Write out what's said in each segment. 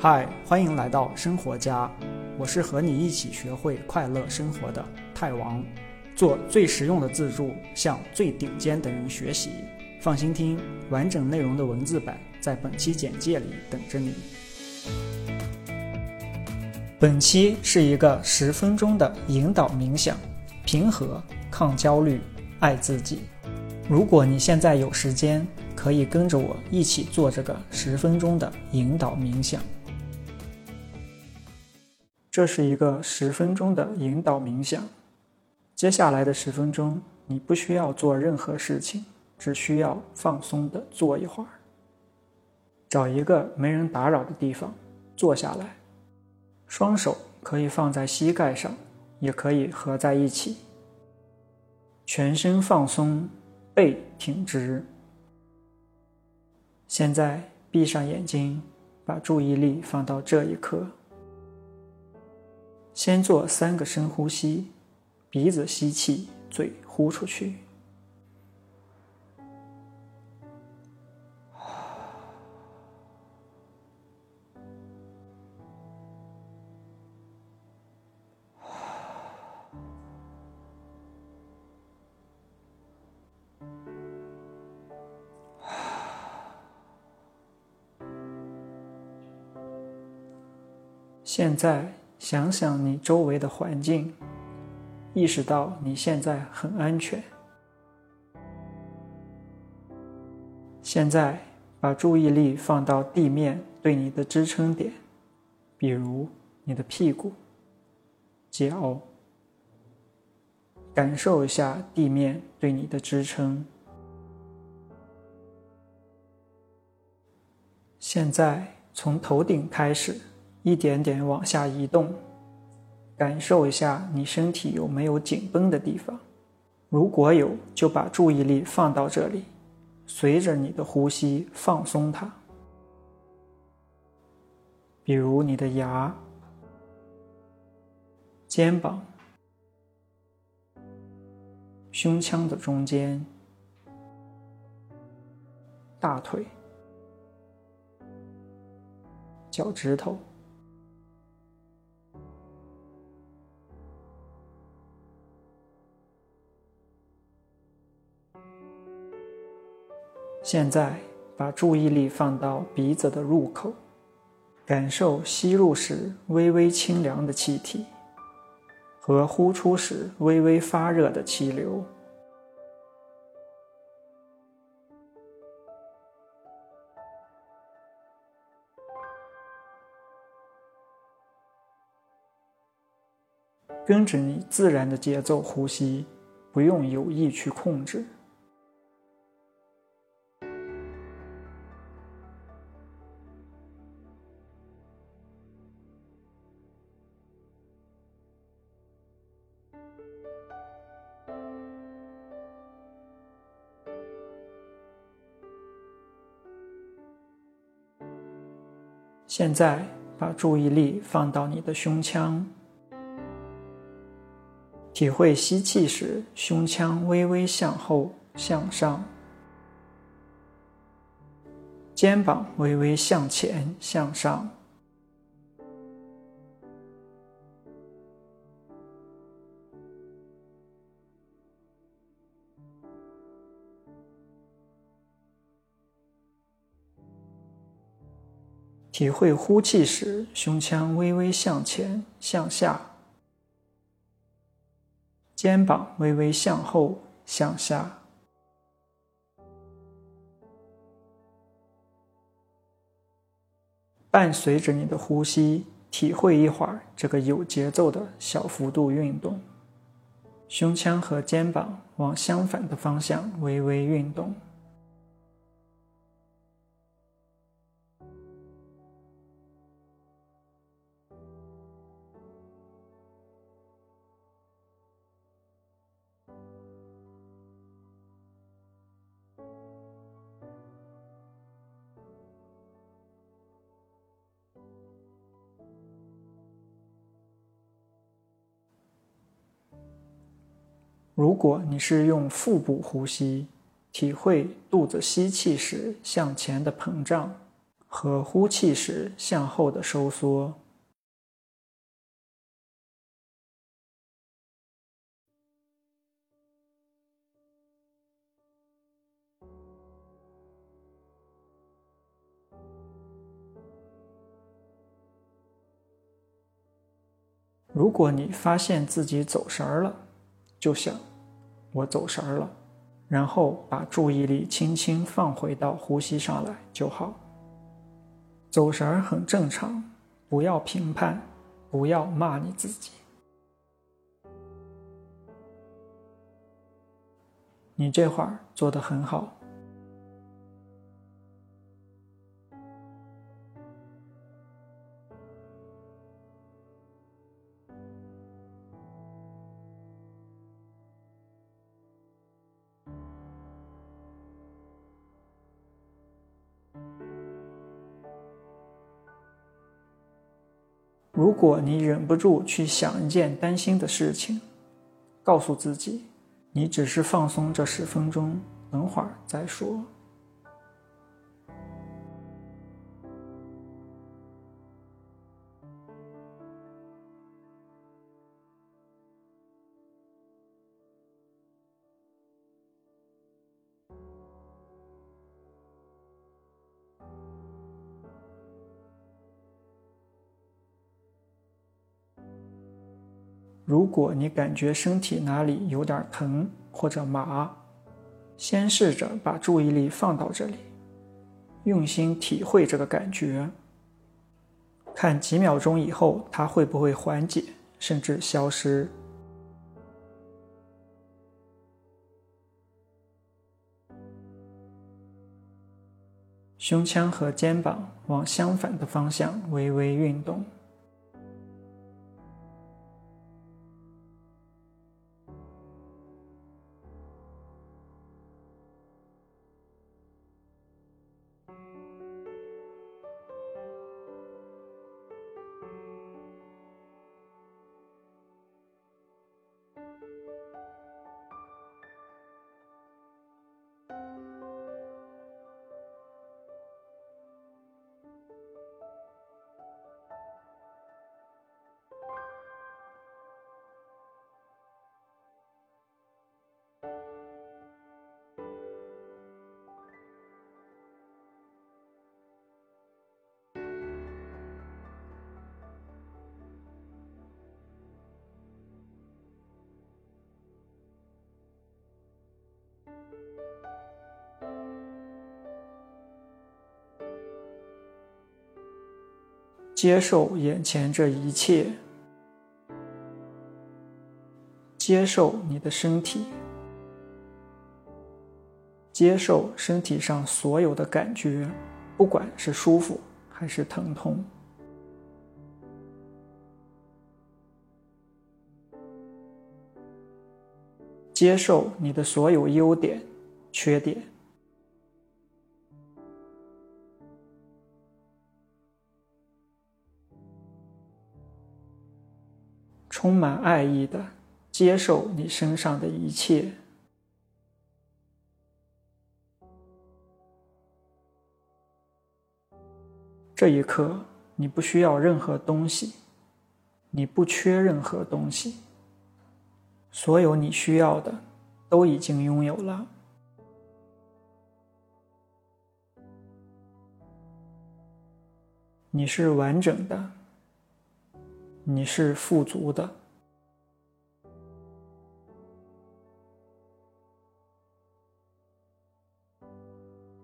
嗨，欢迎来到生活家，我是和你一起学会快乐生活的泰王，做最实用的自助，向最顶尖的人学习。放心听，完整内容的文字版在本期简介里等着你。本期是一个十分钟的引导冥想，平和、抗焦虑、爱自己。如果你现在有时间，可以跟着我一起做这个十分钟的引导冥想。这是一个十分钟的引导冥想。接下来的十分钟，你不需要做任何事情，只需要放松的坐一会儿。找一个没人打扰的地方坐下来，双手可以放在膝盖上，也可以合在一起。全身放松，背挺直。现在闭上眼睛，把注意力放到这一刻。先做三个深呼吸，鼻子吸气，嘴呼出去。现在。想想你周围的环境，意识到你现在很安全。现在把注意力放到地面对你的支撑点，比如你的屁股、脚，感受一下地面对你的支撑。现在从头顶开始。一点点往下移动，感受一下你身体有没有紧绷的地方。如果有，就把注意力放到这里，随着你的呼吸放松它。比如你的牙、肩膀、胸腔的中间、大腿、脚趾头。现在把注意力放到鼻子的入口，感受吸入时微微清凉的气体，和呼出时微微发热的气流。跟着你自然的节奏呼吸，不用有意去控制。现在把注意力放到你的胸腔，体会吸气时胸腔微微向后向上，肩膀微微向前向上。体会呼气时，胸腔微微向前、向下，肩膀微微向后、向下。伴随着你的呼吸，体会一会儿这个有节奏的小幅度运动。胸腔和肩膀往相反的方向微微运动。如果你是用腹部呼吸，体会肚子吸气时向前的膨胀，和呼气时向后的收缩。如果你发现自己走神儿了，就想“我走神儿了”，然后把注意力轻轻放回到呼吸上来就好。走神儿很正常，不要评判，不要骂你自己。你这会儿做的很好。如果你忍不住去想一件担心的事情，告诉自己，你只是放松这十分钟，等会儿再说。如果你感觉身体哪里有点疼或者麻，先试着把注意力放到这里，用心体会这个感觉，看几秒钟以后它会不会缓解甚至消失。胸腔和肩膀往相反的方向微微运动。接受眼前这一切，接受你的身体，接受身体上所有的感觉，不管是舒服还是疼痛，接受你的所有优点、缺点。充满爱意的接受你身上的一切。这一刻，你不需要任何东西，你不缺任何东西，所有你需要的都已经拥有了。你是完整的。你是富足的，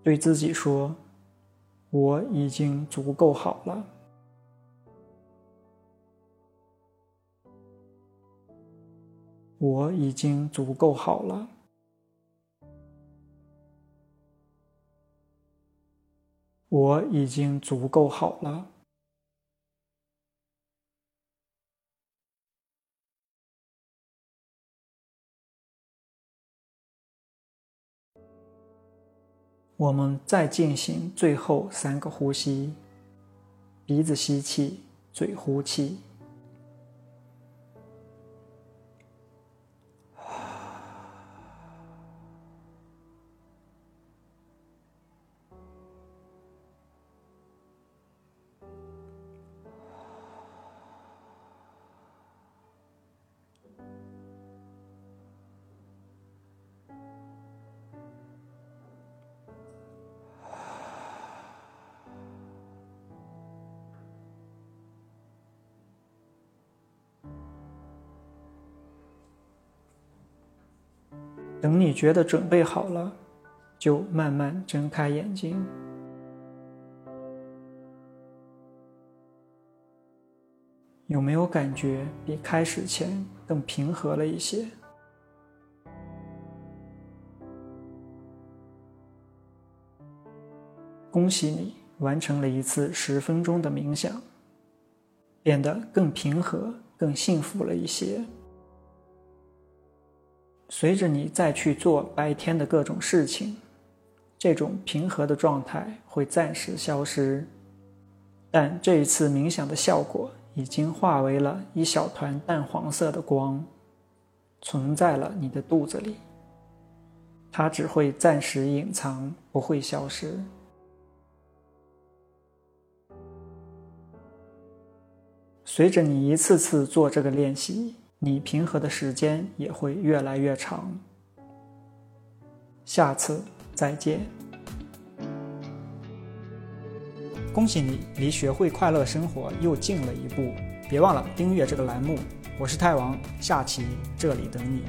对自己说：“我已经足够好了，我已经足够好了，我已经足够好了。”我们再进行最后三个呼吸：鼻子吸气，嘴呼气。等你觉得准备好了，就慢慢睁开眼睛。有没有感觉比开始前更平和了一些？恭喜你完成了一次十分钟的冥想，变得更平和、更幸福了一些。随着你再去做白天的各种事情，这种平和的状态会暂时消失，但这一次冥想的效果已经化为了一小团淡黄色的光，存在了你的肚子里。它只会暂时隐藏，不会消失。随着你一次次做这个练习，你平和的时间也会越来越长。下次再见。恭喜你离学会快乐生活又近了一步，别忘了订阅这个栏目。我是太王，下期这里等你。